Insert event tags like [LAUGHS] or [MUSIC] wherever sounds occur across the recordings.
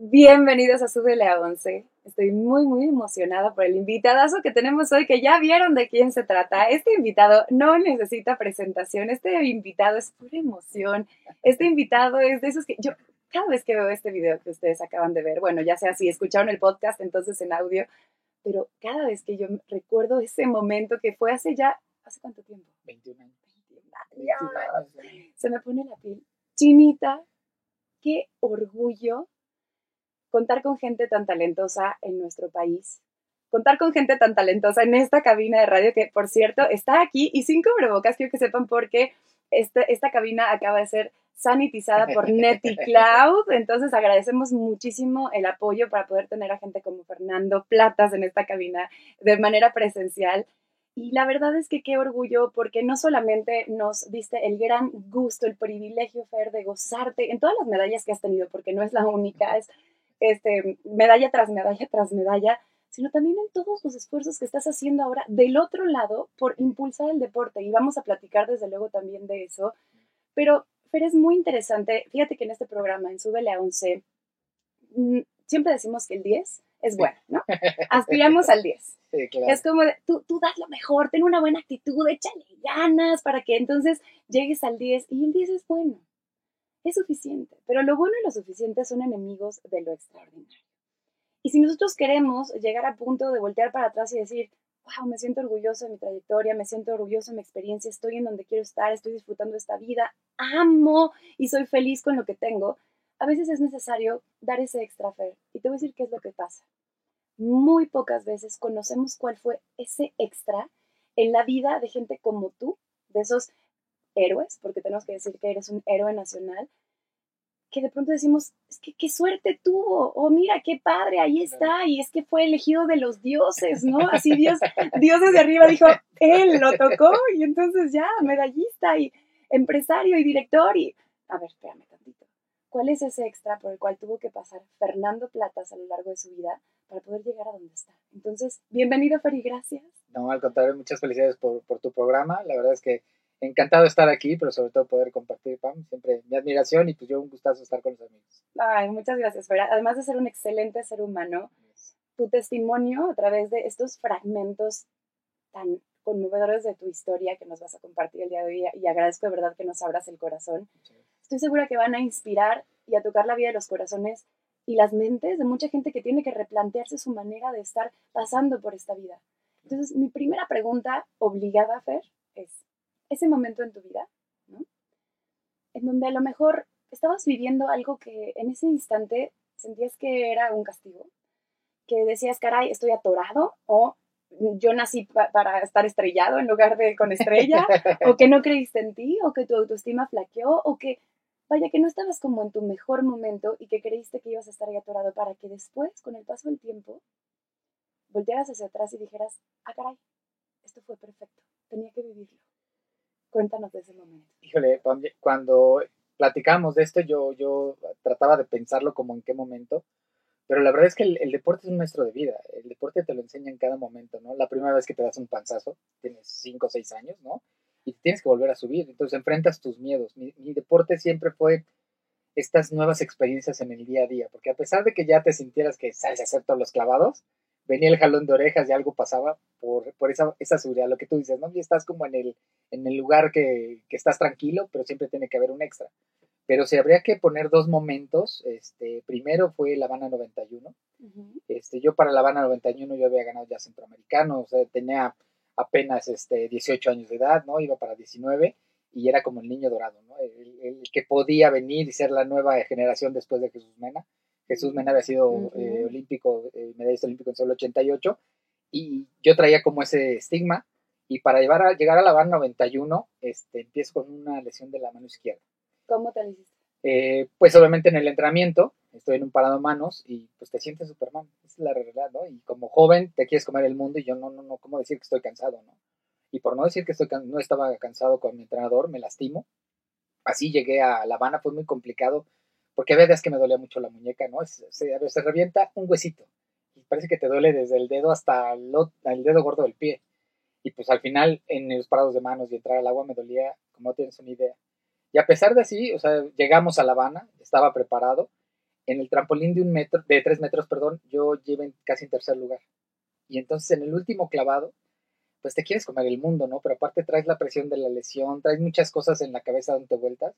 Bienvenidos a Súbele a 11. Estoy muy, muy emocionada por el invitadazo que tenemos hoy, que ya vieron de quién se trata. Este invitado no necesita presentación, este invitado es pura emoción. Este invitado es de esos que yo, cada vez que veo este video que ustedes acaban de ver, bueno, ya sea si escucharon el podcast, entonces en audio, pero cada vez que yo recuerdo ese momento que fue hace ya, ¿hace cuánto tiempo? 21 años. 21 años. Se me pone la piel chinita. Qué orgullo contar con gente tan talentosa en nuestro país, contar con gente tan talentosa en esta cabina de radio que, por cierto, está aquí y sin cubrebocas, quiero que sepan porque este, esta cabina acaba de ser sanitizada por [LAUGHS] Netty Cloud, entonces agradecemos muchísimo el apoyo para poder tener a gente como Fernando Platas en esta cabina de manera presencial. Y la verdad es que qué orgullo, porque no solamente nos diste el gran gusto, el privilegio, Fer, de gozarte en todas las medallas que has tenido, porque no es la única, es este, medalla tras medalla tras medalla, sino también en todos los esfuerzos que estás haciendo ahora del otro lado por impulsar el deporte. Y vamos a platicar desde luego también de eso. Pero, Fer, es muy interesante. Fíjate que en este programa, en Súbele a 11, mm, siempre decimos que el 10 es bueno, ¿no? [LAUGHS] Aspiramos al 10. Sí, claro. Es como, de, tú, tú das lo mejor, ten una buena actitud, échale ganas para que entonces llegues al 10 y el 10 es bueno es suficiente, pero lo bueno y lo suficiente son enemigos de lo extraordinario. Y si nosotros queremos llegar a punto de voltear para atrás y decir, wow, me siento orgulloso de mi trayectoria, me siento orgulloso de mi experiencia, estoy en donde quiero estar, estoy disfrutando esta vida, amo y soy feliz con lo que tengo, a veces es necesario dar ese extra fe. Y te voy a decir qué es lo que pasa. Muy pocas veces conocemos cuál fue ese extra en la vida de gente como tú, de esos héroes, porque tenemos que decir que eres un héroe nacional, que de pronto decimos, es que qué suerte tuvo, o mira, qué padre, ahí está, y es que fue elegido de los dioses, ¿no? [LAUGHS] Así Dios, Dios desde arriba dijo, él lo tocó, y entonces ya, medallista, y empresario, y director, y, a ver, espérame tantito, ¿cuál es ese extra por el cual tuvo que pasar Fernando Platas a lo largo de su vida para poder llegar a donde está? Entonces, bienvenido, Feri, gracias. No, al contrario, muchas felicidades por, por tu programa, la verdad es que encantado de estar aquí, pero sobre todo poder compartir, Pam, siempre mi admiración y pues yo un gustazo estar con los amigos. Ay, muchas gracias, Fer. Además de ser un excelente ser humano, tu testimonio a través de estos fragmentos tan conmovedores de tu historia que nos vas a compartir el día de hoy y agradezco de verdad que nos abras el corazón. Estoy segura que van a inspirar y a tocar la vida de los corazones y las mentes de mucha gente que tiene que replantearse su manera de estar pasando por esta vida. Entonces, mi primera pregunta obligada, Fer, es, ese momento en tu vida, ¿no? En donde a lo mejor estabas viviendo algo que en ese instante sentías que era un castigo, que decías, caray, estoy atorado, o yo nací para estar estrellado en lugar de con estrella, [LAUGHS] o que no creíste en ti, o que tu autoestima flaqueó, o que, vaya, que no estabas como en tu mejor momento y que creíste que ibas a estar ahí atorado para que después, con el paso del tiempo, voltearas hacia atrás y dijeras, ah, caray, esto fue perfecto, tenía que vivirlo. Cuéntanos de ese momento. Híjole, cuando platicábamos de esto, yo, yo trataba de pensarlo como en qué momento, pero la verdad es que el, deporte es un maestro de vida, el deporte te lo enseña en cada momento, ¿no? La primera vez que te das un panzazo, tienes 5 o 6 años, ¿no? Y tienes que volver a subir, entonces enfrentas tus miedos. Mi, mi deporte siempre fue estas nuevas experiencias en el día a día, porque a pesar de que ya te sintieras que sabes hacer todos los clavados, venía el jalón de orejas y algo pasaba por, por esa, esa seguridad, lo que tú dices, ¿no? Y estás como en el, en el lugar que, que, estás tranquilo, pero siempre tiene que haber un extra. Pero si habría que poner dos momentos, este, primero fue La Habana 91. Uh-huh. este, yo para La Habana 91 yo había ganado ya centroamericano, o sea, tenía apenas este, 18 años de edad, ¿no? Iba para 19 y era como el niño dorado, ¿no? El, el que podía venir y ser la nueva generación después de Jesús Mena. Jesús Mena había sido uh -huh. eh, olímpico, eh, medallista olímpico en solo 88, y yo traía como ese estigma, y para llevar a, llegar a la Habana 91, este, empiezo con una lesión de la mano izquierda. ¿Cómo te hiciste? Eh, pues obviamente en el entrenamiento, estoy en un parado de manos y pues te sientes Superman, es la realidad, ¿no? Y como joven te quieres comer el mundo y yo no, no, no, ¿cómo decir que estoy cansado, no? Y por no decir que estoy, no estaba cansado con mi entrenador, me lastimo. Así llegué a La Habana, fue muy complicado porque a veces que me dolía mucho la muñeca, ¿no? Se, se, se, revienta un huesito y parece que te duele desde el dedo hasta el, el, dedo gordo del pie. Y pues al final, en los parados de manos y entrar al agua, me dolía, como no tienes una idea. Y a pesar de así, o sea, llegamos a La Habana, estaba preparado, en el trampolín de un metro, de tres metros, perdón, yo llevé casi en tercer lugar. Y entonces en el último clavado, pues te quieres comer el mundo, ¿no? Pero aparte traes la presión de la lesión, traes muchas cosas en la cabeza dándote vueltas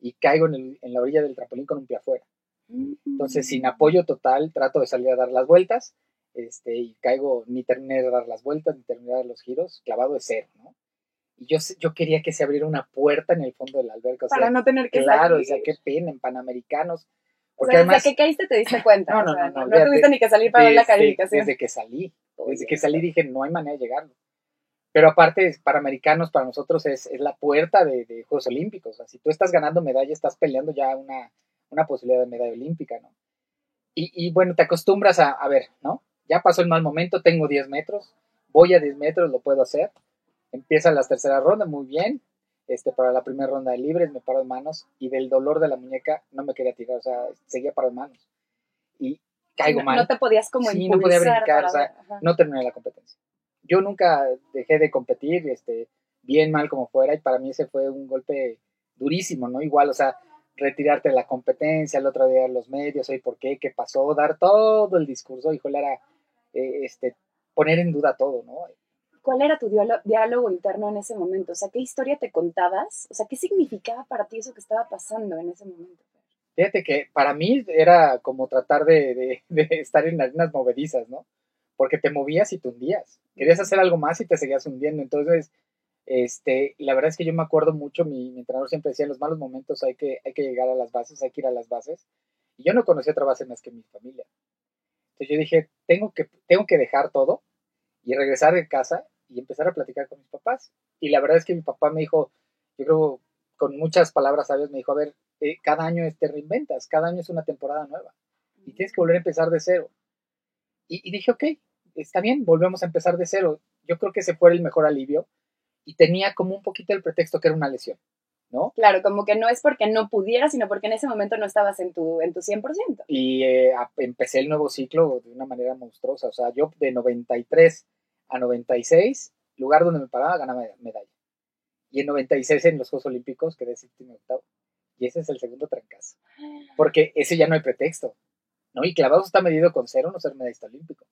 y caigo en, la orilla del trampolín con un pie afuera. Entonces, sin apoyo total, trato de salir a dar las vueltas este, y caigo, ni terminé de dar las vueltas, ni terminé de dar los giros, clavado de cero, ¿no? Y yo, yo quería que se abriera una puerta en el fondo del alberca. Para no tener que Claro, o sea, qué pena, en Panamericanos. Porque o sea, además, desde que caíste te diste cuenta. No, no, no. No, no, tuviste ni que salir para ver la calificación. Desde que salí. Desde que salí dije, no hay manera de llegarlo. Pero aparte, para americanos, para nosotros es, es la puerta de, de, Juegos Olímpicos. O sea, si tú estás ganando medalla, estás peleando ya una, una posibilidad de medalla olímpica, ¿no? Y, y bueno, te acostumbras a, a ver, ¿no? ya pasó el mal momento, tengo 10 metros, voy a 10 metros, lo puedo hacer. Empiezan las terceras rondas, muy bien. Este, para la primera ronda de libres me paro de manos y del dolor de la muñeca no me quería tirar, o sea, seguía para de manos. Y caigo mal. No te podías como sí, no podía brincar, o sea, no terminé la competencia. Yo nunca dejé de competir, este, bien, mal como fuera, y para mí ese fue un golpe durísimo, ¿no? Igual, o sea, retirarte de la competencia, el otro día los medios, oye, ¿por qué? ¿Qué pasó? Dar todo el discurso, híjole, era eh, este, poner en duda todo, ¿no? ¿Cuál era tu diálogo interno en ese momento? O sea, ¿qué historia te contabas? O sea, ¿qué significaba para ti eso que estaba pasando en ese momento? Fíjate que para mí era como tratar de, estar en arenas movedizas, ¿no? Porque te movías y te hundías. Querías hacer algo más y te seguías hundiendo. Entonces, este, la verdad es que yo me acuerdo mucho, mi, mi, entrenador siempre decía, en los malos momentos hay que, hay que llegar a las bases, hay que ir a las bases. Y yo no conocía otra base más que mi familia. Entonces yo dije, tengo que, tengo que dejar todo y regresar de casa y empezar a platicar con mis papás. Y la verdad es que mi papá me dijo, yo creo con muchas palabras sabias, me dijo, a ver, eh, cada año te reinventas, cada año es una temporada nueva y tienes que volver a empezar de cero. Y, y dije, ok, está bien, volvemos a empezar de cero. Yo creo que ese fue el mejor alivio y tenía como un poquito el pretexto que era una lesión. ¿no? Claro, como que no es porque no pudieras, sino porque en ese momento no estabas en tu, en tu 100%. Y eh, empecé el nuevo ciclo de una manera monstruosa, o sea, yo de 93 a 96, lugar donde me pagaba, ganaba medalla. Y en 96 en los Juegos Olímpicos quedé séptimo octavo. Y ese es el segundo trancazo. Porque ese ya no hay pretexto, ¿no? Y clavados está medido con cero, no ser medallista olímpico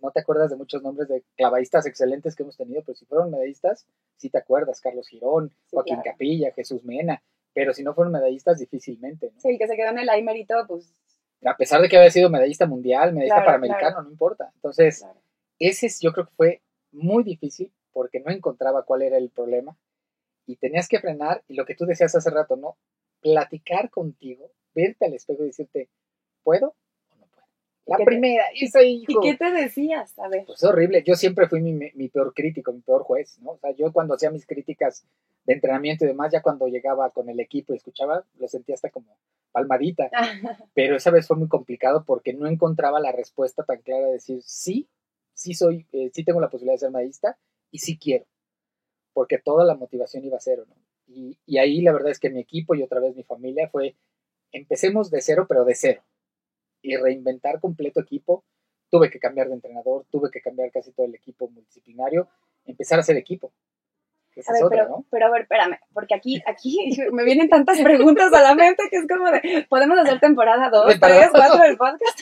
no te acuerdas de muchos nombres de clavadistas excelentes que hemos tenido, pero si fueron medallistas, sí te acuerdas, Carlos Girón, Joaquín Capilla, Jesús Mena, pero si no fueron medallistas, difícilmente. Sí, el que se quedó en el Aimer y todo, pues... A pesar de que había sido medallista mundial, medallista panamericano, no importa. Entonces, ese yo creo que fue muy difícil porque no encontraba cuál era el problema y tenías que frenar y lo que tú decías hace rato, ¿no? Platicar contigo, verte al espejo y decirte, ¿puedo? La primera, y soy ¿Y qué te decías? A ver. Pues horrible. Yo siempre fui mi, mi, peor crítico, mi peor juez, ¿no? O sea, yo cuando hacía mis críticas de entrenamiento y demás, ya cuando llegaba con el equipo y escuchaba, lo sentía hasta como palmadita. [LAUGHS] Pero esa vez fue muy complicado porque no encontraba la respuesta tan clara de decir, sí, sí soy, eh, sí tengo la posibilidad de ser maísta y sí quiero. Porque toda la motivación iba a cero, ¿no? Y, y ahí la verdad es que mi equipo y otra vez mi familia fue, empecemos de cero, pero de cero y reinventar completo equipo. Tuve que cambiar de entrenador, tuve que cambiar casi todo el equipo multidisciplinario, empezar a hacer equipo. A ver, pero, pero a ver, espérame, porque aquí, aquí [LAUGHS] me vienen tantas preguntas a la mente que es como de, ¿podemos hacer temporada 2, 3, 4 del podcast?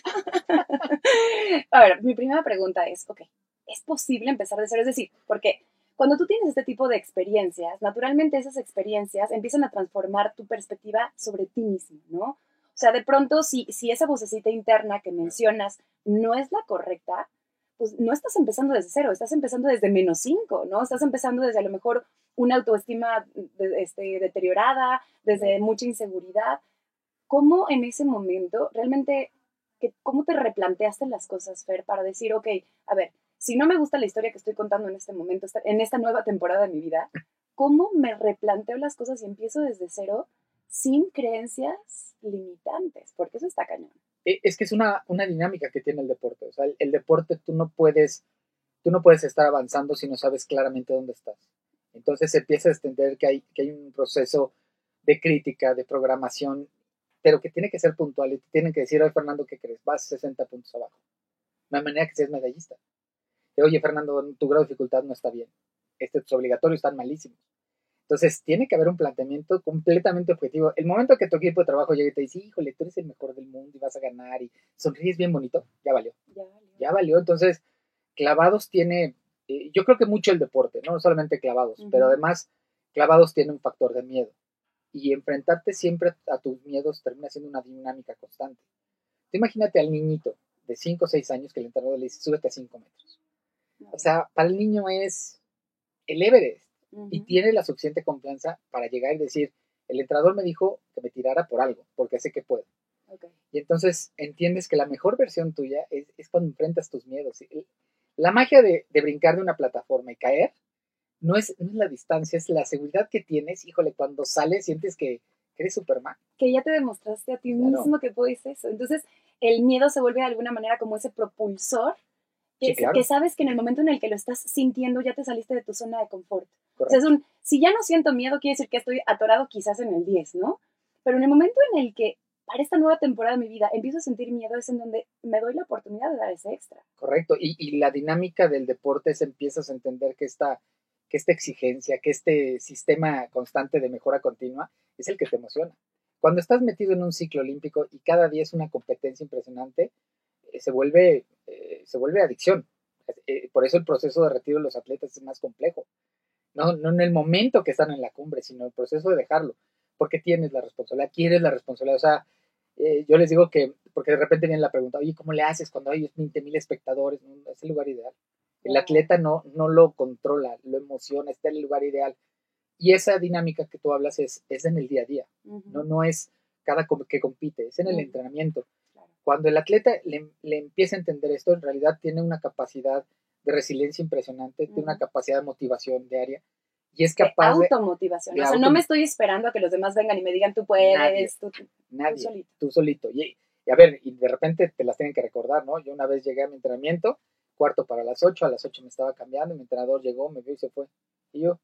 [LAUGHS] a ver, mi primera pregunta es, ok, ¿es posible empezar de cero? Es decir, porque cuando tú tienes este tipo de experiencias, naturalmente esas experiencias empiezan a transformar tu perspectiva sobre ti mismo, ¿no? O sea, de pronto, si, si esa vocecita interna que mencionas no es la correcta, pues no estás empezando desde cero, estás empezando desde menos cinco, ¿no? Estás empezando desde a lo mejor una autoestima este, deteriorada, desde mucha inseguridad. ¿Cómo en ese momento realmente, que, cómo te replanteaste las cosas, Fer, para decir, ok, a ver, si no me gusta la historia que estoy contando en este momento, en esta nueva temporada de mi vida, ¿cómo me replanteo las cosas y empiezo desde cero sin creencias limitantes, porque eso está cañón. E, es que es una, una dinámica que tiene el deporte. O sea, el, deporte tú no puedes, tú no puedes estar avanzando si no sabes claramente dónde estás. Entonces empieza a entender que hay, que hay un proceso de crítica, de programación, pero que tiene que ser puntual y te tienen que decir, oye Fernando, ¿qué crees? Vas 60 puntos abajo. Hay manera que seas medallista. Oye Fernando, tu grado de dificultad no está bien. Este es obligatorio, están malísimos. Entonces, tiene que haber un planteamiento completamente objetivo. El momento que tu equipo de trabajo llegue y te dice, híjole, tú eres el mejor del mundo y vas a ganar y sonríes bien bonito, ya valió. Ya valió. Ya valió. Entonces, clavados tiene, eh, yo creo que mucho el deporte, no solamente clavados, pero además clavados tiene un factor de miedo. Y enfrentarte siempre a tus miedos termina siendo una dinámica constante. Tú imagínate al niñito de 5 o 6 años que el entrenador le dice, súbete a 5 metros. O sea, para el niño es el Everest y tiene la suficiente confianza para llegar y decir, el entrenador me dijo que me tirara por algo, porque sé que puedo. Y entonces entiendes que la mejor versión tuya es, es cuando enfrentas tus miedos. La magia de, de brincar de una plataforma y caer no es, no es la distancia, es la seguridad que tienes. Híjole, cuando sales sientes que, que eres Superman. que ya te demostraste a ti Claro. mismo que puedes eso. Entonces, el miedo se vuelve de alguna manera como ese propulsor que, Sí, claro. que sabes que en el momento en el que lo estás sintiendo ya te saliste de tu zona de confort. O Correcto. sea, es un, si ya no siento miedo, quiere decir que estoy atorado quizás en el 10, ¿no? Pero en el momento en el que para esta nueva temporada de mi vida empiezo a sentir miedo es en donde me doy la oportunidad de dar ese extra. Correcto. Y, y la dinámica del deporte es empiezas a entender que esta, que esta exigencia, que este sistema constante de mejora continua es el que te emociona. Cuando estás metido en un ciclo olímpico y cada día es una competencia impresionante, se, vuelve, eh, se vuelve adicción. Eh, por eso el proceso de retiro de los atletas es más complejo. No, no en el momento que están en la cumbre, sino el proceso de dejarlo. Porque tienes la responsabilidad, quieres la responsabilidad. O sea, eh, yo les digo que, porque de repente viene la pregunta, oye, ¿cómo le haces cuando hay 20 mil espectadores? No, es el lugar ideal. El atleta no, no lo controla, lo emociona, está en el lugar ideal. Y esa dinámica que tú hablas es, es en el día a día, no, no es cada que compite, es en el entrenamiento. Cuando el atleta le, le empieza a entender esto, en realidad tiene una capacidad de resiliencia impresionante, tiene una capacidad de motivación diaria y es capaz de... automotivación. de o sea, no me estoy esperando a que los demás vengan y me digan, tú puedes, Nadie. tú, tú Nadie, solito. tú solito. Y, y a ver, y de repente te las tienen que recordar, ¿no? Yo una vez llegué a mi entrenamiento, cuarto para las 8, a las 8 me estaba cambiando, mi entrenador llegó, me vio y se fue. Y yo,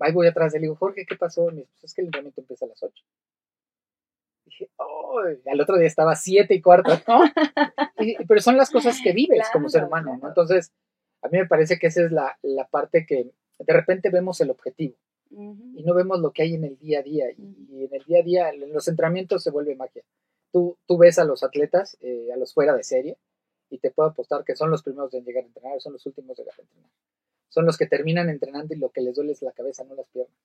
ahí voy atrás y digo, Jorge, ¿qué pasó? Y me dice, pues es que el entrenamiento empieza a las 8. Dije, oh, al otro día estaba 7 y cuarto, [LAUGHS] ¿no? Pero son las cosas que vives como ser humano, ¿no? Entonces, a mí me parece que esa es la, la parte que de repente vemos el objetivo y no vemos lo que hay en el día a día. Y en el día a día, en los entrenamientos se vuelve magia. Tú, tú ves a los atletas, eh, a los fuera de serie, y te puedo apostar que son los primeros en llegar a entrenar, son los últimos en llegar a entrenar. Son los que terminan entrenando y lo que les duele es la cabeza, no las piernas.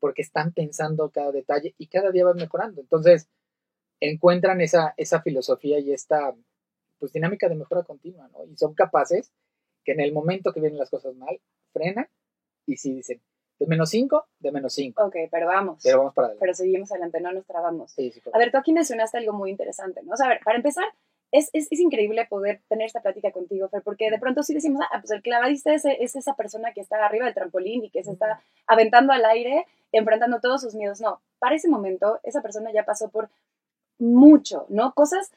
Porque están pensando cada detalle y cada día van mejorando. Entonces, encuentran esa, esa filosofía y esta pues, dinámica de mejora continua, ¿no? Y son capaces que en el momento que vienen las cosas mal, frenan y sí dicen, de menos 5, de menos 5. Ok, pero vamos. Pero vamos para adelante. Pero seguimos adelante, no nos trabamos. Sí, sí, A ver, tú aquí mencionaste algo muy interesante, ¿no? O sea, a ver, para empezar, es, es, es increíble poder tener esta plática contigo, Fer, porque de pronto sí decimos, ah, pues el clavadista es, es esa persona que está arriba del trampolín y que se está aventando al aire, enfrentando todos sus miedos. No, para ese momento, esa persona ya pasó por mucho, ¿no? Cosas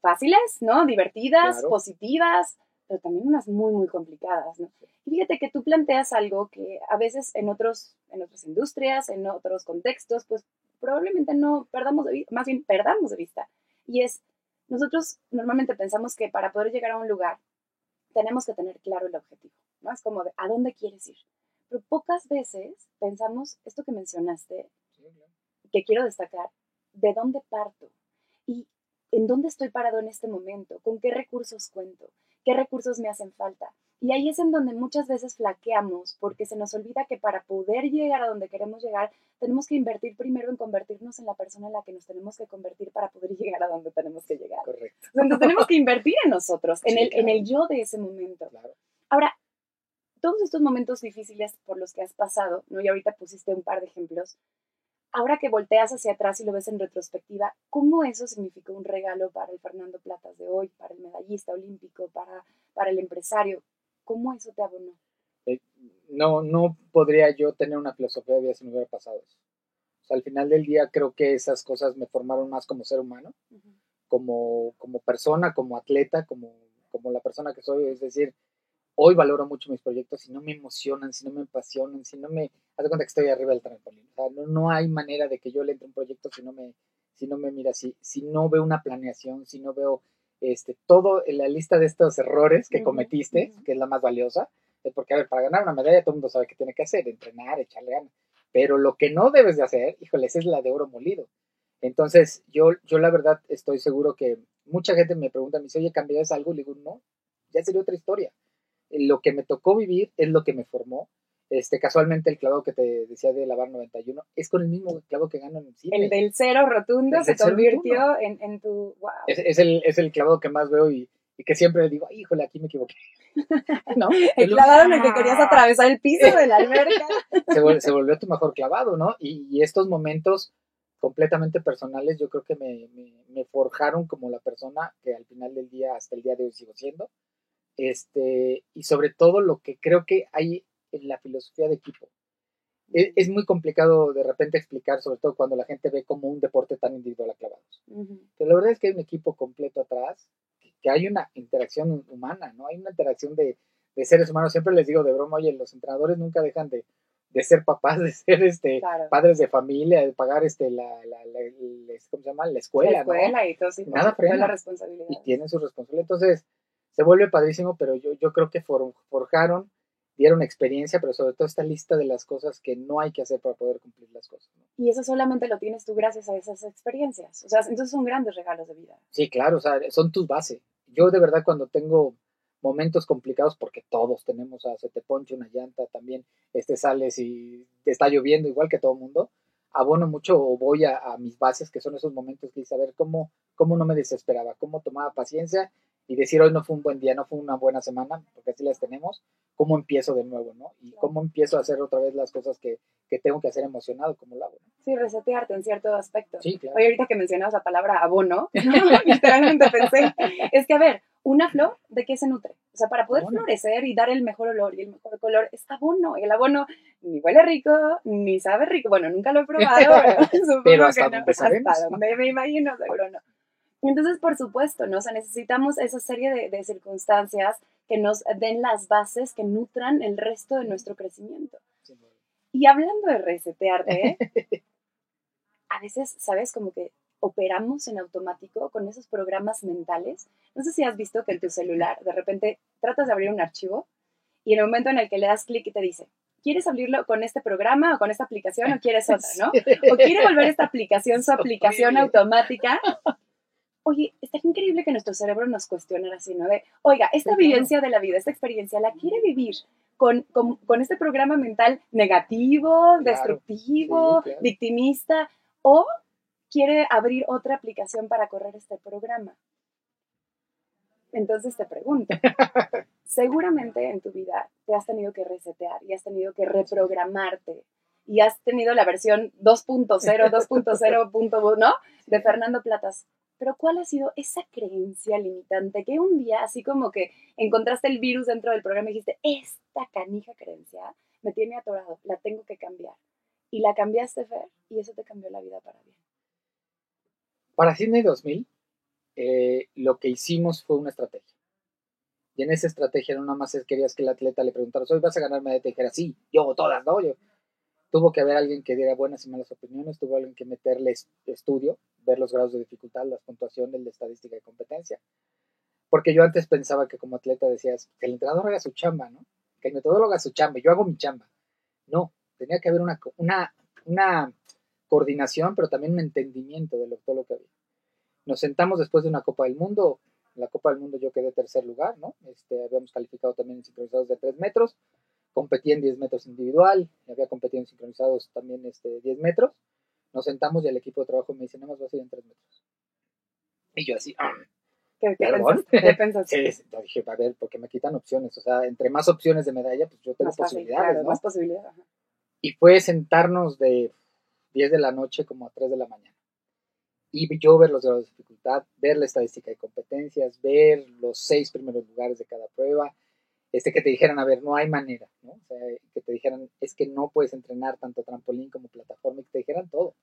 fáciles, ¿no? Divertidas, Claro. positivas, pero también unas muy, muy complicadas, ¿no? Y fíjate que tú planteas algo que a veces en, otros, en otras industrias, en otros contextos, pues probablemente no perdamos de vista, más bien perdamos de vista. Y es, nosotros normalmente pensamos que para poder llegar a un lugar tenemos que tener claro el objetivo, ¿no? Es como de, ¿a dónde quieres ir? Pero pocas veces pensamos esto que mencionaste, Sí, que quiero destacar, ¿de dónde parto? ¿Y en dónde estoy parado en este momento? ¿Con qué recursos cuento? ¿Qué recursos me hacen falta? Y ahí es en donde muchas veces flaqueamos porque se nos olvida que para poder llegar a donde queremos llegar, tenemos que invertir primero en convertirnos en la persona en la que nos tenemos que convertir para poder [LAUGHS] llegar a donde tenemos que llegar. Correcto, Entonces tenemos que invertir en nosotros, en, el, en el yo de ese momento. claro. Ahora, todos estos momentos difíciles por los que has pasado, ¿no? Y ahorita pusiste un par de ejemplos. Ahora que volteas hacia atrás y lo ves en retrospectiva, ¿cómo eso significó un regalo para el Fernando Platas de hoy, para el medallista olímpico, para, para el empresario? ¿Cómo eso te abonó? No, no podría yo tener una filosofía de vida si no hubiera pasado eso. O sea, al final del día creo que esas cosas me formaron más como ser humano, como, como persona, como atleta, como, como la persona que soy. Es decir, hoy valoro mucho mis proyectos si no me emocionan, si no me apasionan, si no me... Haz de cuenta que estoy arriba del trampolín. O sea, no, no hay manera de que yo le entre a un proyecto si no me, si no me mira así, si no veo una planeación, si no veo este, todo en la lista de estos errores que cometiste, que es la más valiosa, eh, porque a ver, para ganar una medalla todo el mundo sabe qué tiene que hacer, entrenar, echarle ganas. Pero lo que no debes de hacer, híjoles, es la de oro molido. Entonces, yo, yo la verdad estoy seguro que mucha gente me pregunta, me dice, oye, ¿cambiarías algo? Le digo, no, ya sería otra historia. Lo que me tocó vivir es lo que me formó. Este, casualmente el clavo que te decía de Lavar 91 es con el mismo clavo que gano en el cine. El del cero rotundo El se convirtió en, en tu... ¡Wow! Es, es el, es el clavado que más veo y, y que siempre digo, "Ay, híjole, aquí me equivoqué. [LAUGHS] ¿No? [LAUGHS] El clavado en el que querías atravesar el piso de la alberca. se, vol- se volvió tu mejor clavado, ¿no? Y, y estos momentos completamente personales yo creo que me, me- me forjaron como la persona que al final del día, hasta el día de hoy sigo siendo. Este, y sobre todo lo que creo que hay en la filosofía de equipo. Es, es muy complicado de repente explicar, sobre todo cuando la gente ve como un deporte tan individual a clavados. Ujú. Pero la verdad es que hay un equipo completo atrás, que, que hay una interacción humana, ¿no? Hay una interacción de, de seres humanos. Siempre les digo de broma, oye, los entrenadores nunca dejan de, de ser papás, [LAUGHS] de ser este Claro. padres de familia, de pagar este la, la, la- el- ¿cómo se llama? la escuela, la escuela ¿no? y todo, por Nada frena. la responsabilidad. Y tienen su responsabilidad. Entonces, se vuelve padrísimo, pero yo, yo creo que for- forjaron, dieron experiencia, pero sobre todo esta lista de las cosas que no hay que hacer para poder cumplir las cosas. ¿no? Y eso solamente lo tienes tú gracias a esas experiencias. O sea, entonces son grandes regalos de vida. Sí, claro, o sea, son tus bases. Yo de verdad cuando tengo momentos complicados, porque todos tenemos, a se te ponche una llanta, también este sales y te está lloviendo igual que todo mundo, abono mucho o voy a, a mis bases, que son esos momentos que dices, a ver, cómo, cómo no me desesperaba, cómo tomaba paciencia y decir, hoy no fue un buen día, no fue una buena semana, porque así las tenemos, cómo empiezo de nuevo, ¿no? Y cómo empiezo a hacer otra vez las cosas que, que tengo que hacer emocionado, como lo hago. ¿no? Sí, resetearte en cierto aspecto. Sí, claro. Oye, ahorita que mencionabas la palabra abono, [LAUGHS] literalmente pensé, es que a ver, una flor, ¿de qué se nutre? O sea, para poder Abono. florecer y dar el mejor olor y el mejor color es abono. Y el abono ni huele rico, ni sabe rico. Bueno, nunca lo he probado, [LAUGHS] pero, Pero hasta que no. Hasta donde me imagino, seguro no. Entonces, por supuesto, ¿no? O sea, necesitamos esa serie de, de circunstancias que nos den las bases que nutran el resto de nuestro crecimiento. Sí, bueno. Y hablando de resetearte, a veces, ¿sabes? Como que operamos en automático con esos programas mentales. No sé si has visto que en tu celular de repente tratas de abrir un archivo y en el momento en el que le das clic y te dice, ¿quieres abrirlo con este programa o con esta aplicación o quieres otra, no? [LAUGHS] O quiere volver esta aplicación su aplicación automática. Oye, está increíble que nuestro cerebro nos cuestione así, ¿no? De, oiga, esta vivencia de la vida, esta experiencia, ¿la quiere vivir con, con, con este programa mental negativo, destructivo, sí, claro. victimista? ¿O quiere abrir otra aplicación para correr este programa? Entonces te pregunto, [LAUGHS] seguramente en tu vida te has tenido que resetear y has tenido que reprogramarte y has tenido la versión 2.0, 2.0, ¿no? De Fernando Platas. Pero ¿cuál ha sido esa creencia limitante que un día, así como que encontraste el virus dentro del programa y dijiste, esta canija creencia me tiene atorado, la tengo que cambiar? Y la cambiaste, Fer, y eso te cambió la vida para bien. Para Sydney 2000, eh, lo que hicimos fue una estrategia. Y en esa estrategia no nada más querías que el atleta le preguntara, ¿hoy vas a ganar medalla? Y dijera, sí, yo, todas, ¿no? Yo. Tuvo que haber alguien que diera buenas y malas opiniones, tuvo alguien que meterle es- estudio, ver los grados de dificultad, las puntuaciones, la estadística de competencia. Porque yo antes pensaba que como atleta decías, que el entrenador haga su chamba, ¿no? Que el metodólogo haga su chamba, yo hago mi chamba. No, tenía que haber una, una, una coordinación, pero también un entendimiento de lo, todo lo que había. Nos sentamos después de una Copa del Mundo. En la Copa del Mundo yo quedé tercer lugar, ¿no? Este, habíamos calificado también en sincronizados de 3 metros. Competí en 10 metros individual. y Había competido en sincronizados también este, 10 metros. Nos sentamos y el equipo de trabajo me dice, nada más vas a ir en 3 metros. Y yo así, ah, ¿Qué, qué ¿Perdón? ¿Qué pensaste? [LAUGHS] sí, dije, a ver, porque me quitan opciones. O sea, entre más opciones de medalla, pues yo tengo Más fácil, posibilidades, claro, ¿no? más posibilidades. ajá. y fue sentarnos de 10 de la noche como a 3 de la mañana. Y yo ver los grados de dificultad, ver la estadística de competencias, ver los seis primeros lugares de cada prueba, este que te dijeran, a ver, no hay manera, ¿no? O sea, que te dijeran, es que no puedes entrenar tanto trampolín como plataforma, y que te dijeran todo.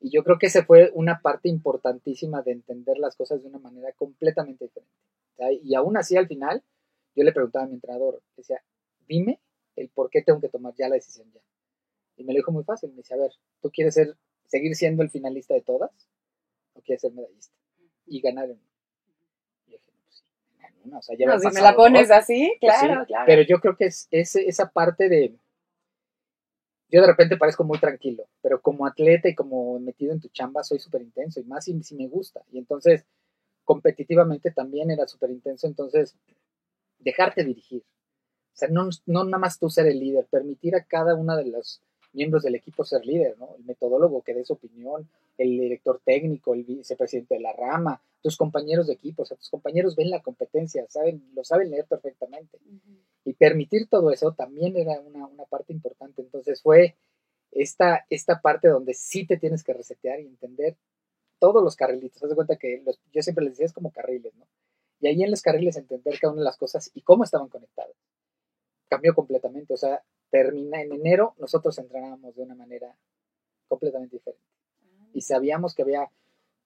Y yo creo que esa fue una parte importantísima de entender las cosas de una manera completamente diferente. Y aún así, al final, yo le preguntaba a mi entrenador, decía, dime el por qué tengo que tomar ya la decisión ya. Y me lo dijo muy fácil, me dice, a ver, ¿tú quieres ser, seguir siendo el finalista de todas? ¿O quieres ser medallista? Y ganar en una. Y dije, pues sí, ganar en una. O sea, ya No, habían si me la pones dos. así, Pues sí, claro, claro. Pero yo creo que es, es esa parte de, yo de repente parezco muy tranquilo, pero como atleta y como metido en tu chamba soy súper intenso y más si, si, me gusta. Y entonces, competitivamente también era súper intenso. Entonces, dejarte dirigir. O sea, no, no nada más tú ser el líder, permitir a cada uno de los miembros del equipo ser líder, ¿no? El metodólogo que dé su opinión, el director técnico, el vicepresidente de la rama, tus compañeros de equipo, o sea, tus compañeros ven la competencia, saben, lo saben leer perfectamente. Y permitir todo eso también era una, una, parte importante. Entonces fue esta, esta parte donde sí te tienes que resetear y entender todos los carrilitos. Haz de cuenta que los, yo siempre les decía es como carriles, ¿no? Y ahí en los carriles entender cada una de las cosas y cómo estaban conectadas. Cambió completamente. O sea, termina en enero, nosotros entrenábamos de una manera completamente diferente. Y sabíamos que había,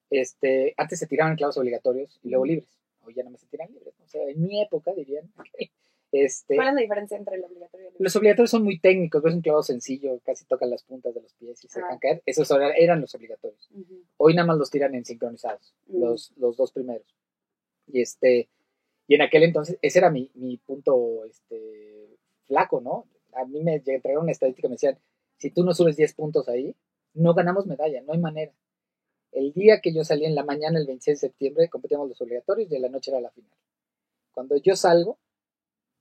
este, antes se tiraban clavos obligatorios y luego libres. Hoy ya no me se tiran libres. O sea, en mi época dirían. [LAUGHS] Este, ¿Cuál es la diferencia entre el obligatorio y el libre? Los obligatorios son muy técnicos, ves un clavo sencillo, casi tocan las puntas de los pies y se dejan caer. Esos eran los obligatorios. Hoy nada más los tiran en sincronizados, los, los dos primeros. Y este, y en aquel entonces, ese era mi, mi punto este, flaco, ¿no? A mí me trajeron una estadística, me decían, si tú no subes 10 puntos ahí, no ganamos medalla, no hay manera. El día que yo salí en la mañana, el 26 de septiembre, competíamos los obligatorios y en la noche era la final. Cuando yo salgo,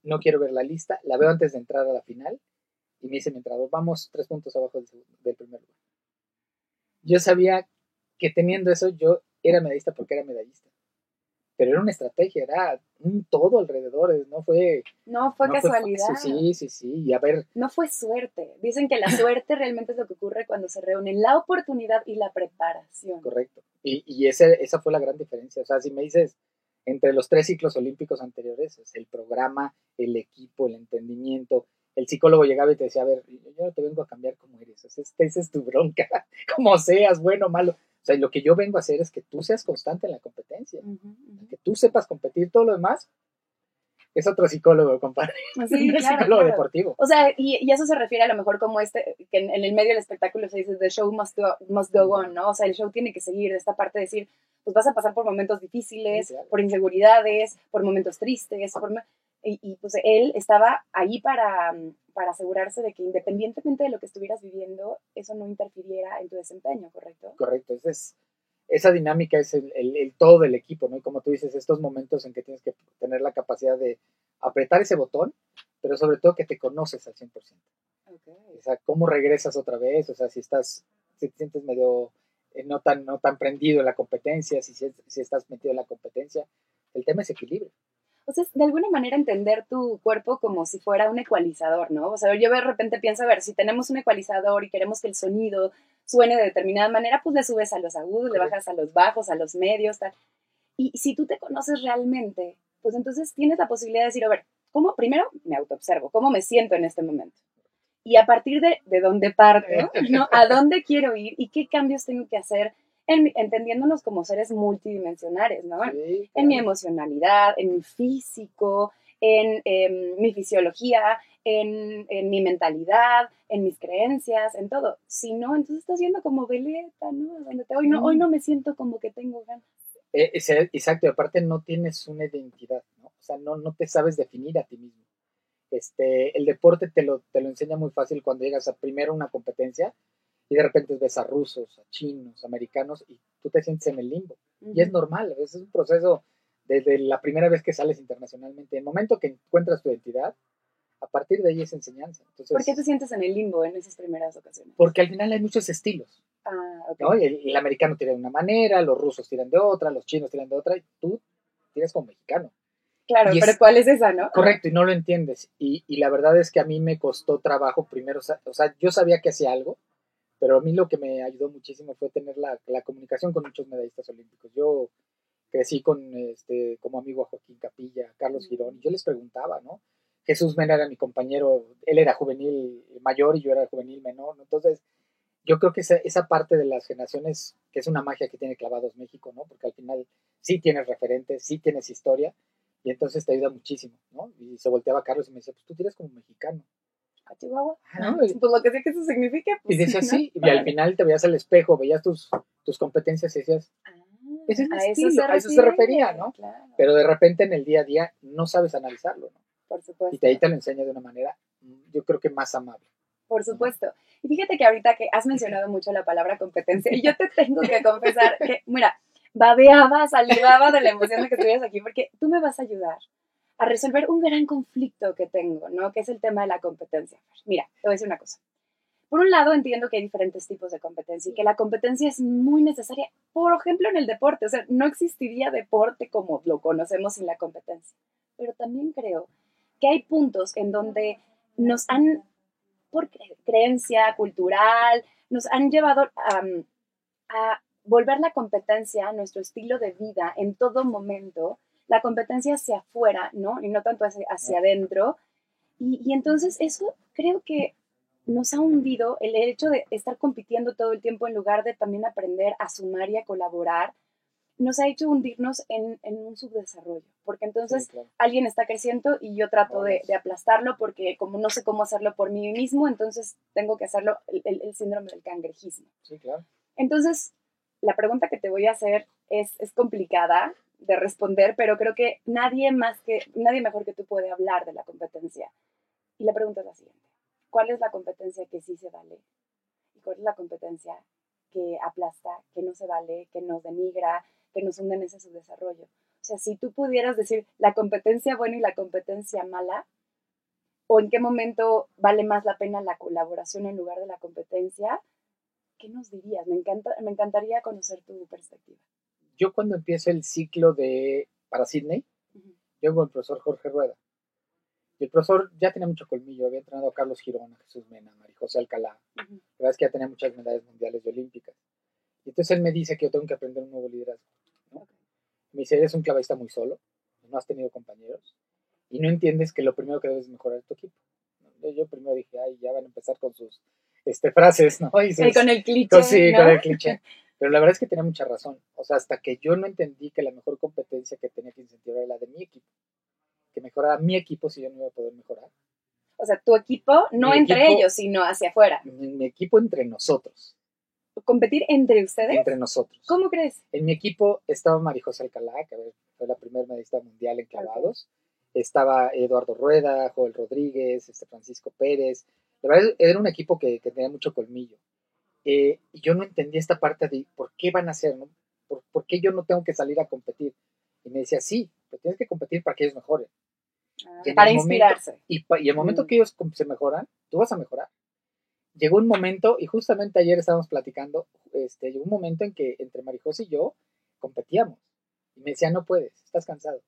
no quiero ver la lista, la veo antes de entrar a la final y me dice mi entrenador, vamos tres puntos abajo del, del primer lugar. Yo sabía que teniendo eso yo era medallista porque era medallista pero era una estrategia, era un todo alrededor, no fue... No fue casualidad. sí, sí, sí, y a ver... No fue suerte. Dicen que la suerte [LAUGHS] realmente es lo que ocurre cuando se reúnen la oportunidad y la preparación. Correcto. Y, y ese, esa fue la gran diferencia. O sea, si me dices, entre los tres ciclos olímpicos anteriores, es el programa, el equipo, el entendimiento, el psicólogo llegaba y te decía, a ver, yo no te vengo a cambiar como eres, esa es tu bronca, [LAUGHS] como seas, bueno o malo. O sea, lo que yo vengo a hacer es que tú seas constante en la competencia, que tú sepas competir todo lo demás. Es otro psicólogo, compadre. [LAUGHS] Sí, es psicólogo deportivo. O sea, y, y, eso se refiere a lo mejor como este, que en, en, el medio del espectáculo se dice, the show must go, must go on, ¿no? O sea, el show tiene que seguir, de esta parte de decir, pues vas a pasar por momentos difíciles, sí, claro. por inseguridades, por momentos tristes, por, y, y, pues él estaba ahí para, para asegurarse de que independientemente de lo que estuvieras viviendo, eso no interfiriera en tu desempeño, ¿correcto? Correcto, esa, es, esa dinámica es el, el, el, todo del equipo, ¿no? Y como tú dices, estos momentos en que tienes que tener la capacidad de apretar ese botón, pero sobre todo que te conoces al 100%. Okay. O sea, cómo regresas otra vez, o sea, si estás, si te sientes medio eh, no, tan, no tan prendido en la competencia, si, si estás metido en la competencia, el tema es equilibrio. O sea, de alguna manera entender tu cuerpo como si fuera un ecualizador, ¿no? O sea, yo de repente pienso, a ver, si tenemos un ecualizador y queremos que el sonido suene de determinada manera, pues le subes a los agudos, le bajas a los bajos, a los medios, tal. Y si tú te conoces realmente, pues entonces tienes la posibilidad de decir, a ver, ¿cómo? Primero me autoobservo, ¿cómo me siento en este momento? Y a partir de, de dónde parto, ¿no? ¿A dónde quiero ir y qué cambios tengo que hacer en, entendiéndonos como seres multidimensionales, ¿no? Sí, claro. En mi emocionalidad, en mi físico, en, en mi fisiología, en, en, mi mentalidad, en mis creencias, en todo. Si no, entonces estás yendo como veleta, ¿no? Donde te, hoy, no hoy no me siento como que tengo ganas. Eh, exacto, y aparte no tienes una identidad, ¿no? O sea, no, no te sabes definir a ti mismo. Este, el deporte te lo, te lo enseña muy fácil cuando llegas a primero una competencia, y de repente ves a rusos, a chinos, americanos, y tú te sientes en el limbo. Uh -huh. Y es normal, es un proceso desde la primera vez que sales internacionalmente. En el momento que encuentras tu identidad, a partir de ahí es enseñanza. Entonces, ¿Por qué te sientes en el limbo en esas primeras ocasiones? Porque al final hay muchos estilos. Ah, okay. ¿no? el, el, americano tira de una manera, los rusos tiran de otra, los chinos tiran de otra, y tú tiras como mexicano. Claro, y pero es, ¿cuál es esa, no? Correcto, y no lo entiendes. Y, y, la verdad es que a mí me costó trabajo primero, o sea, yo sabía que hacía algo, pero a mí lo que me ayudó muchísimo fue tener la, la comunicación con muchos medallistas olímpicos. Yo crecí con este como amigo a Joaquín Capilla, a Carlos Girón, y yo les preguntaba, ¿no? Jesús Mena era mi compañero, él era juvenil mayor y yo era juvenil menor, ¿no? Entonces, yo creo que esa, esa parte de las generaciones, que es una magia que tiene clavados México, ¿no? Porque al final sí tienes referentes, sí tienes historia, y entonces te ayuda muchísimo, ¿no? Y se volteaba Carlos y me decía, pues tú tienes como mexicano. A Chihuahua. Ah, ¿no? Pues lo que sé que eso significa. Pues, y decía así, [LAUGHS] ¿no? y al final te veías al espejo, veías tus, tus competencias y decías, ah, ese es mi a, estilo, eso a eso se refería, ¿no? Claro. Pero de repente en el día a día no sabes analizarlo, ¿no? Por supuesto. Y de ahí te lo enseña de una manera, yo creo que más amable. Por supuesto. Y fíjate que ahorita que has mencionado mucho la palabra competencia, y yo te tengo que confesar que, mira, babeaba, salivaba de la emoción de que estuvieras aquí, porque tú me vas a ayudar a resolver un gran conflicto que tengo, ¿no? Que es el tema de la competencia. Mira, te voy a decir una cosa. Por un lado, entiendo que hay diferentes tipos de competencia y que la competencia es muy necesaria, por ejemplo, en el deporte. O sea, no existiría deporte como lo conocemos sin la competencia. Pero también creo que hay puntos en donde nos han, por creencia cultural, nos han llevado a volver la competencia a nuestro estilo de vida en todo momento, la competencia hacia afuera, ¿no? Y no tanto hacia, adentro. Y, y, entonces eso creo que nos ha hundido el hecho de estar compitiendo todo el tiempo en lugar de también aprender a sumar y a colaborar, nos ha hecho hundirnos en, un subdesarrollo, porque entonces alguien está creciendo y yo trato de, aplastarlo porque como no sé cómo hacerlo por mí mismo, entonces tengo que hacerlo el, el síndrome del cangrejismo. Sí, claro. Entonces, la pregunta que te voy a hacer es, es complicada de responder, pero creo que nadie más que, nadie mejor que tú puede hablar de la competencia. Y la pregunta es la siguiente. ¿Cuál es la competencia que sí se vale? ¿Y cuál es la competencia que aplasta, que no se vale, que nos denigra, que nos hunde en ese subdesarrollo? O sea, si tú pudieras decir la competencia buena y la competencia mala, o en qué momento vale más la pena la colaboración en lugar de la competencia, ¿qué nos dirías? Me, encanta, me encantaría conocer tu perspectiva. Yo cuando empiezo el ciclo de para Sydney, yo con el profesor Jorge Rueda. Y el profesor ya tenía mucho colmillo, había entrenado a Carlos Girón, a Jesús Mena, a María José Alcalá. La verdad es que ya tenía muchas medallas mundiales y olímpicas. Y entonces él me dice que yo tengo que aprender un nuevo liderazgo. Me dice, eres un clavista muy solo, no has tenido compañeros, y no entiendes que lo primero que debes mejorar es tu equipo. Yo primero dije, ay, ya van a empezar con sus este, frases, ¿no? Y, con el cliché. sí, con el cliché. [LAUGHS] Pero la verdad es que tenía mucha razón. O sea, hasta que yo no entendí que la mejor competencia que tenía que incentivar era la de mi equipo. Que mejorara mi equipo si yo no iba a poder mejorar. O sea, tu equipo, no entre ellos, sino hacia afuera. Mi, equipo entre nosotros. ¿Competir entre ustedes? Entre nosotros. ¿Cómo crees? En mi equipo estaba Marijose Alcalá, que fue la primera medallista mundial en clavados. Estaba Eduardo Rueda, Joel Rodríguez, este Francisco Pérez, la verdad, era un equipo que, tenía mucho colmillo. Eh, y yo no entendía esta parte de por qué van a hacer, ¿no? ¿Por, qué yo no tengo que salir a competir? Y me decía, sí, pero tienes que competir para que ellos mejoren. Ah, para inspirarse. y, y, el momento mm. que ellos se mejoran, tú vas a mejorar. Llegó un momento, y justamente ayer estábamos platicando, este, llegó un momento en que entre Marijos y yo competíamos. Y me decía, no puedes, estás cansado.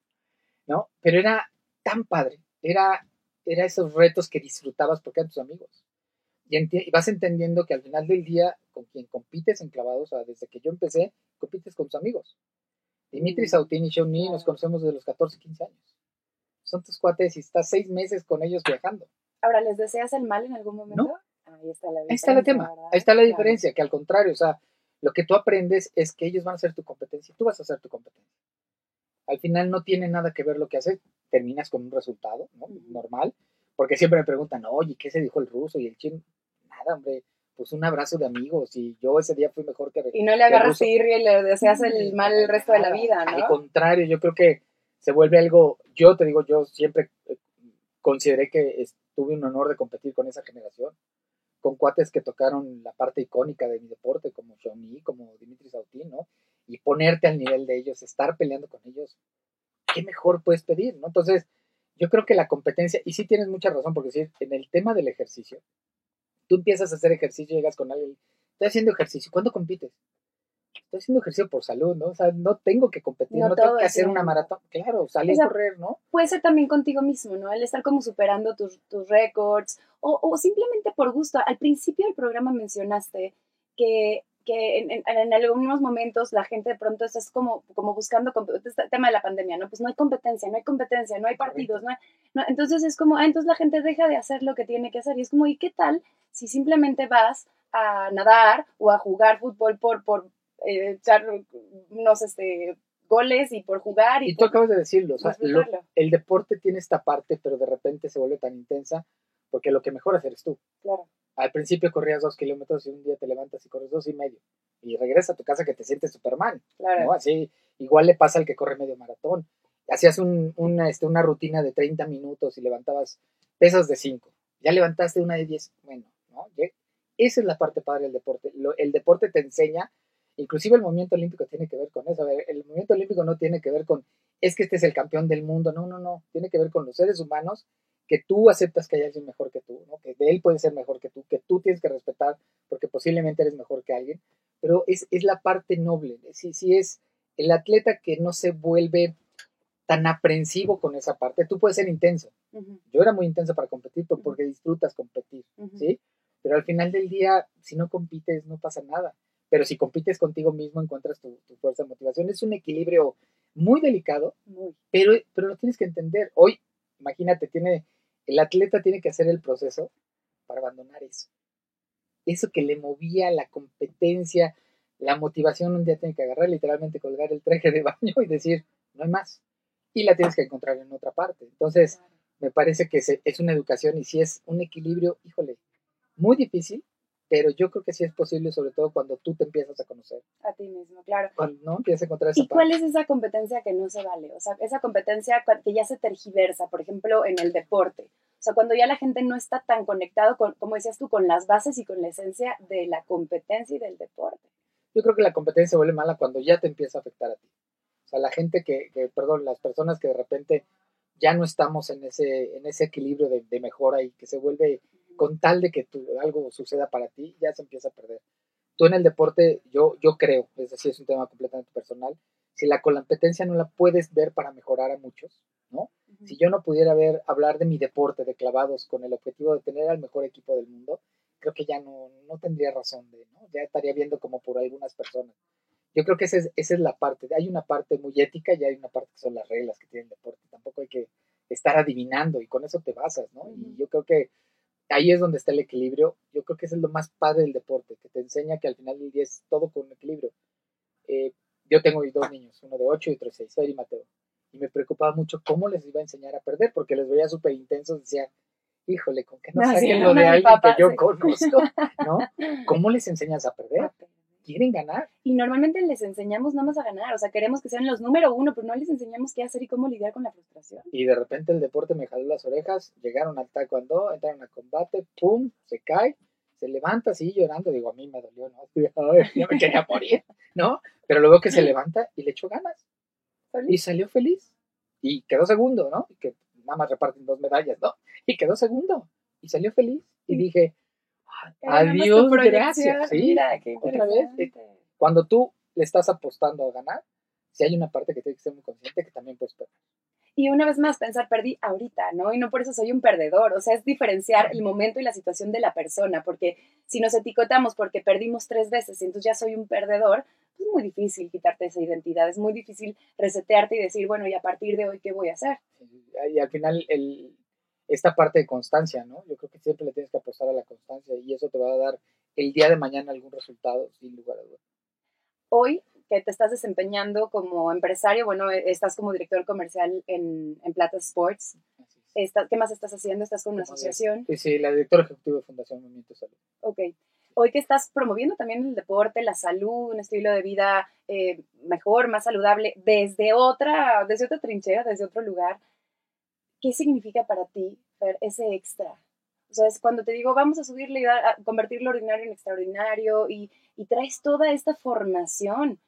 ¿No? Pero era tan padre, era era esos retos que disfrutabas porque eran tus amigos. Y, vas entendiendo que al final del día, con quien compites en clavados, o sea, desde que yo empecé, compites con tus amigos. Dimitri mm. Sautín y Shawnee nos conocemos desde los 14, 15 años. Son tus cuates y estás seis meses con ellos viajando. Ahora, ¿les deseas el mal en algún momento? No. Ahí está la diferencia. Ahí está el tema. Ahí está la diferencia, que al contrario, o sea, lo que tú aprendes es que ellos van a ser tu competencia y tú vas a ser tu competencia. Al final no tiene nada que ver lo que haces terminas con un resultado ¿no? normal, porque siempre me preguntan, oye, ¿qué se dijo el ruso y el chino? Nada, hombre, pues un abrazo de amigos y yo ese día fui mejor que Y no le agarras y le deseas el mal el resto de la vida, ¿no? Al contrario, yo creo que se vuelve algo, yo te digo, yo siempre eh, consideré que tuve un honor de competir con esa generación, con cuates que tocaron la parte icónica de mi deporte, como Xiaomi, como Dimitri Sautín, ¿no? Y ponerte al nivel de ellos, estar peleando con ellos, ¿qué mejor puedes pedir? ¿no? Entonces, yo creo que la competencia, y sí tienes mucha razón, porque si en el tema del ejercicio, tú empiezas a hacer ejercicio, llegas con alguien, estoy haciendo ejercicio, ¿cuándo compites? Estoy haciendo ejercicio por salud, ¿no? O sea, no tengo que competir, no, tengo que hacer una maratón, claro, salir a correr, ¿no? Puede ser también contigo mismo, ¿no? El estar como superando tus, tus récords, o, o simplemente por gusto. Al principio del programa mencionaste que que en, en, algunos momentos la gente de pronto es como, como buscando, este tema de la pandemia, ¿no? Pues no hay competencia, no hay competencia, no hay partidos, no, no Entonces es como, ah, entonces la gente deja de hacer lo que tiene que hacer. Y es como, ¿y qué tal si simplemente vas a nadar o a jugar fútbol por, por eh, echar unos este, goles y por jugar? Y, tú acabas de decirlo, o sea, el deporte tiene esta parte, pero de repente se vuelve tan intensa porque lo que mejor hacer es tú. Claro al principio corrías dos kilómetros y un día te levantas y corres dos y medio. Y regresas a tu casa que te sientes Superman. Claro. Así, igual le pasa al que corre medio maratón. Hacías un, una, este, una rutina de 30 minutos y levantabas pesas de 5. Ya levantaste una de 10. Bueno, ¿no? Esa es la parte padre del deporte. el deporte te enseña, inclusive el movimiento olímpico tiene que ver con eso. el movimiento olímpico no tiene que ver con, es que este es el campeón del mundo, no, no, no, tiene que ver con los seres humanos que tú aceptas que hay alguien mejor que tú, ¿no? que de él puede ser mejor que tú, que tú tienes que respetar porque posiblemente eres mejor que alguien, pero es, es la parte noble, si, si es el atleta que no se vuelve tan aprensivo con esa parte, tú puedes ser intenso. Yo era muy intenso para competir porque disfrutas competir, ¿sí? Pero al final del día, si no compites, no pasa nada. Pero si compites contigo mismo, encuentras tu, fuerza de motivación. Es un equilibrio muy delicado, Pero, pero lo tienes que entender. Hoy, imagínate, tiene el atleta tiene que hacer el proceso para abandonar eso. Eso que le movía la competencia, la motivación, un día tiene que agarrar, literalmente colgar el traje de baño y decir, no hay más. Y la tienes que encontrar en otra parte. Entonces, me parece que es una educación y si es un equilibrio, híjole, muy difícil, pero yo creo que sí es posible, sobre todo cuando tú te empiezas a conocer. A ti mismo, claro. Cuando no empiezas a encontrar esa ¿Y cuál es esa competencia que no se vale? O sea, esa competencia que ya se tergiversa, por ejemplo, en el deporte. O sea, cuando ya la gente no está tan conectado, con, como decías tú, con las bases y con la esencia de la competencia y del deporte. Yo creo que la competencia se vuelve mala cuando ya te empieza a afectar a ti. O sea, la gente que, que perdón, las personas que de repente ya no estamos en ese, en ese equilibrio de, de mejora y que se vuelve con tal de que algo suceda para ti, ya se empieza a perder. Tú en el deporte, yo, yo creo, es decir, es un tema completamente personal, si la competencia no la puedes ver para mejorar a muchos, ¿no? Si yo no pudiera ver, hablar de mi deporte de clavados con el objetivo de tener al mejor equipo del mundo, creo que ya no, no tendría razón de, ¿no? Ya estaría viendo como por algunas personas. Yo creo que esa es, esa es la parte, hay una parte muy ética y hay una parte que son las reglas que tiene el deporte. Tampoco hay que estar adivinando y con eso te basas, ¿no? Y yo creo que ahí es donde está el equilibrio. Yo creo que es lo más padre del deporte, que te enseña que al final del día es todo con equilibrio. Eh, yo tengo dos niños, uno de 8 y otro de 6, Fer y Mateo. Y me preocupaba mucho cómo les iba a enseñar a perder, porque les veía súper intensos. Decía, híjole, con que no, no lo de alguien que yo conozco, ¿no? [LAUGHS] ¿Cómo les enseñas a perder? Quieren ganar. Y normalmente les enseñamos nada más a ganar, o sea, queremos que sean los número uno, pero no les enseñamos qué hacer y cómo lidiar con la frustración. Y de repente el deporte me jaló las orejas, llegaron al taekwondo, entraron a combate, pum, se cae, se levanta así llorando, digo, a mí me dolió, ¿no? ya me quería morir, ¿no? Pero luego que se levanta y le echó ganas. Y salió feliz. Y quedó segundo, ¿no? Y que nada más reparten dos medallas, ¿no? Y quedó segundo. Y salió feliz. Y dije, Adiós, gracias. Sí, otra vez. Cuando tú le estás apostando a ganar, si hay una parte que tiene que ser muy consciente que también puedes perder. Y una vez más, pensar, perdí ahorita, ¿no? Y no por eso soy un perdedor. O sea, es diferenciar el momento y la situación de la persona, porque si nos etiquetamos porque perdimos tres veces y entonces ya soy un perdedor, es muy difícil quitarte esa identidad, es muy difícil resetearte y decir, bueno, y a partir de hoy, ¿qué voy a hacer? Y al final, el, esta parte de constancia, ¿no? Yo creo que siempre le tienes que apostar a la constancia y eso te va a dar el día de mañana algún resultado, sin lugar a dudas. Hoy que te estás desempeñando como empresario, bueno, e, estás como director comercial en, en Plata Sports. ¿Qué más estás haciendo? ¿Estás con una asociación? Sí, sí, la directora ejecutiva de Fundación Movimiento Salud. Ok. Hoy que estás promoviendo también el deporte, la salud, un estilo de vida eh, mejor, más saludable, desde otra, desde otra trinchera, desde otro lugar, ¿qué significa para ti, Fer, ese extra? O sea, es cuando te digo, vamos a subirle y a convertir lo ordinario en extraordinario y, traes toda esta formación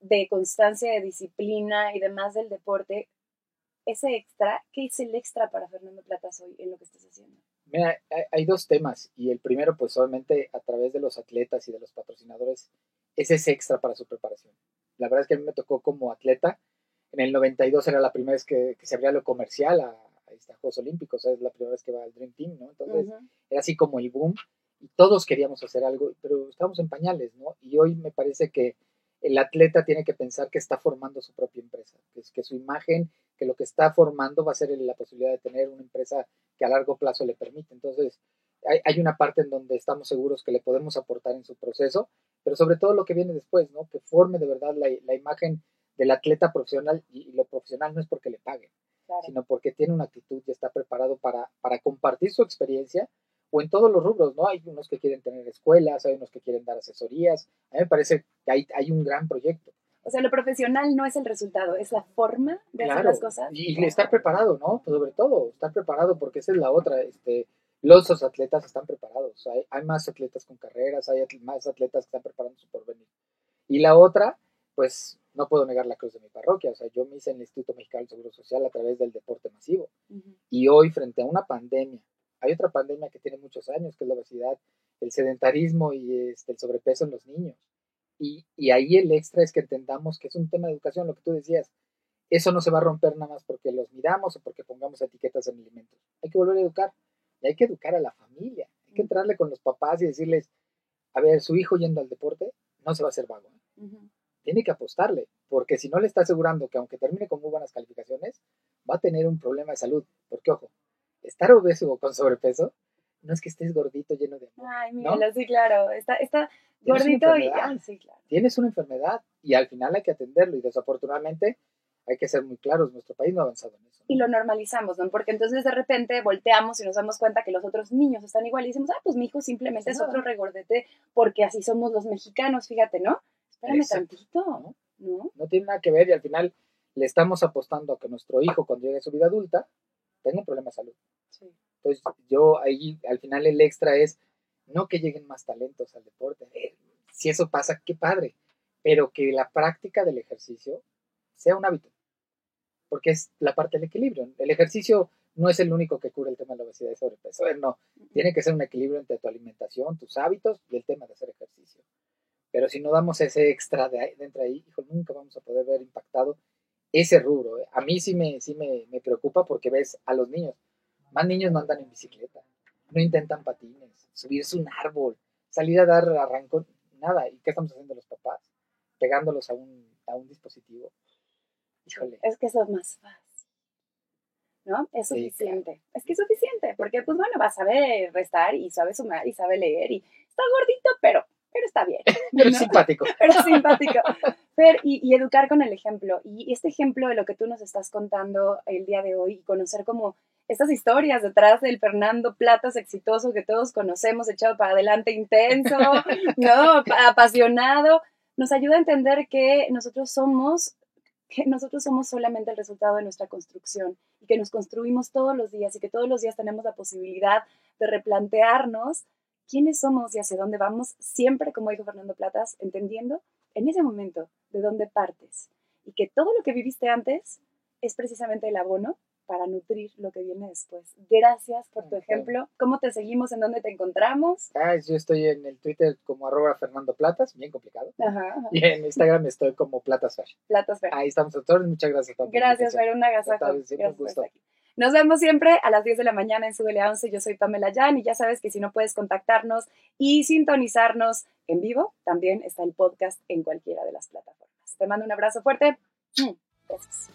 de constancia, de disciplina y demás del deporte, ese extra, ¿qué es el extra para Fernando Platas hoy en lo que estás haciendo? Mira, hay dos temas y el primero, pues obviamente a través de los atletas y de los patrocinadores, es ese extra para su preparación. La verdad es que a mí me tocó como atleta, en el 92 era la primera vez que, que se abría lo comercial a, está Juegos Olímpicos, es la primera vez que va al Dream Team, ¿no? Entonces era así como el boom y todos queríamos hacer algo, pero estábamos en pañales, ¿no? Y hoy me parece que el atleta tiene que pensar que está formando su propia empresa, que, es, que su imagen, que lo que está formando va a ser la posibilidad de tener una empresa que a largo plazo le permite. Entonces, hay, hay, una parte en donde estamos seguros que le podemos aportar en su proceso, pero sobre todo lo que viene después, ¿no? Que forme de verdad la, la imagen del atleta profesional y, lo profesional no es porque le paguen, sino porque tiene una actitud y está preparado para, para compartir su experiencia o en todos los rubros, ¿no? Hay unos que quieren tener escuelas, hay unos que quieren dar asesorías. A mí me parece que hay, hay un gran proyecto. O sea, lo profesional no es el resultado, es la forma de hacer las cosas. Y, estar preparado, ¿no? Pues sobre todo, estar preparado, porque esa es la otra. Este, los atletas están preparados. Hay, hay más atletas con carreras, hay más atletas que están preparando su porvenir. Y la otra, pues no puedo negar la cruz de mi parroquia. O sea, yo me hice en el Instituto Mexicano del Seguro Social a través del deporte masivo. Y hoy, frente a una pandemia, hay otra pandemia que tiene muchos años, que es la obesidad, el sedentarismo y este, el sobrepeso en los niños. Y, y ahí el extra es que entendamos que es un tema de educación, lo que tú decías. Eso no se va a romper nada más porque los miramos o porque pongamos etiquetas en alimentos. Hay que volver a educar. Y hay que educar a la familia. Hay que entrarle con los papás y decirles, a ver, su hijo yendo al deporte no se va a hacer vago. ¿eh? Tiene que apostarle, porque si no le está asegurando que aunque termine con muy buenas calificaciones, va a tener un problema de salud. Porque, ojo, estar obeso o con sobrepeso no es que estés gordito lleno de. Ay, míralo, sí, claro. Está, está gordito y. sí, claro. Tienes una enfermedad y al final hay que atenderlo. Y desafortunadamente hay que ser muy claros, nuestro país no ha avanzado en eso. Y lo normalizamos, ¿no? Porque entonces de repente volteamos y nos damos cuenta que los otros niños están igual y decimos, ah, pues mi hijo simplemente es otro regordete porque así somos los mexicanos, fíjate, ¿no? Espérame tantito, ¿no? ¿no? tiene nada que ver y al final le estamos apostando a que nuestro hijo cuando llegue a su vida adulta tenga un problema de salud. Sí. Entonces yo ahí al final el extra es no que lleguen más talentos al deporte. Eh, si eso pasa, qué padre, pero que la práctica del ejercicio sea un hábito porque es la parte del equilibrio. El ejercicio no es el único que cura el tema de la obesidad y sobrepeso, no, tiene que ser un equilibrio entre tu alimentación, tus hábitos y el tema de hacer ejercicio. Pero si no damos ese extra de, dentro ahí, hijo, nunca vamos a poder ver impactado ese rubro. ¿eh? A mí sí, me, sí me, me preocupa porque ves a los niños, más niños no andan en bicicleta, no intentan patines, subirse un árbol, salir a dar arrancón, nada. ¿Y qué estamos haciendo los papás? Pegándolos a un, a un dispositivo. Es que eso es más fácil. ¿No? Es suficiente. Es que es suficiente, porque pues bueno, va a saber restar y sabe sumar y sabe leer y está gordito, pero, pero está bien. [LAUGHS] Pero simpático. [LAUGHS] Pero simpático. y, y, educar con el ejemplo. Y este ejemplo de lo que tú nos estás contando el día de hoy y conocer como estas historias detrás del Fernando Platas exitoso que todos conocemos, echado para adelante intenso, [LAUGHS] ¿no? Apasionado, nos ayuda a entender que nosotros somos que nosotros somos solamente el resultado de nuestra construcción y que nos construimos todos los días y que todos los días tenemos la posibilidad de replantearnos quiénes somos y hacia dónde vamos, siempre, como dijo Fernando Platas, entendiendo en ese momento de dónde partes y que todo lo que viviste antes es precisamente el abono para nutrir lo que viene después. Gracias por tu ejemplo. ¿Cómo te seguimos? ¿En dónde te encontramos? Ah, yo estoy en el Twitter como arroba Fernando Platas, bien complicado. [LAUGHS] Y en Instagram estoy como Platasfer. Platasfer. Ahí estamos, doctor. Muchas gracias. Gracias, Fer. Un agasajo. Nos vemos siempre a las 10 de la mañana en Subele 11. Yo soy Pamela Jan y ya sabes que si no puedes contactarnos y sintonizarnos en vivo, también está el podcast en cualquiera de las plataformas. Te mando un abrazo fuerte. [CLEARS THROAT] Gracias.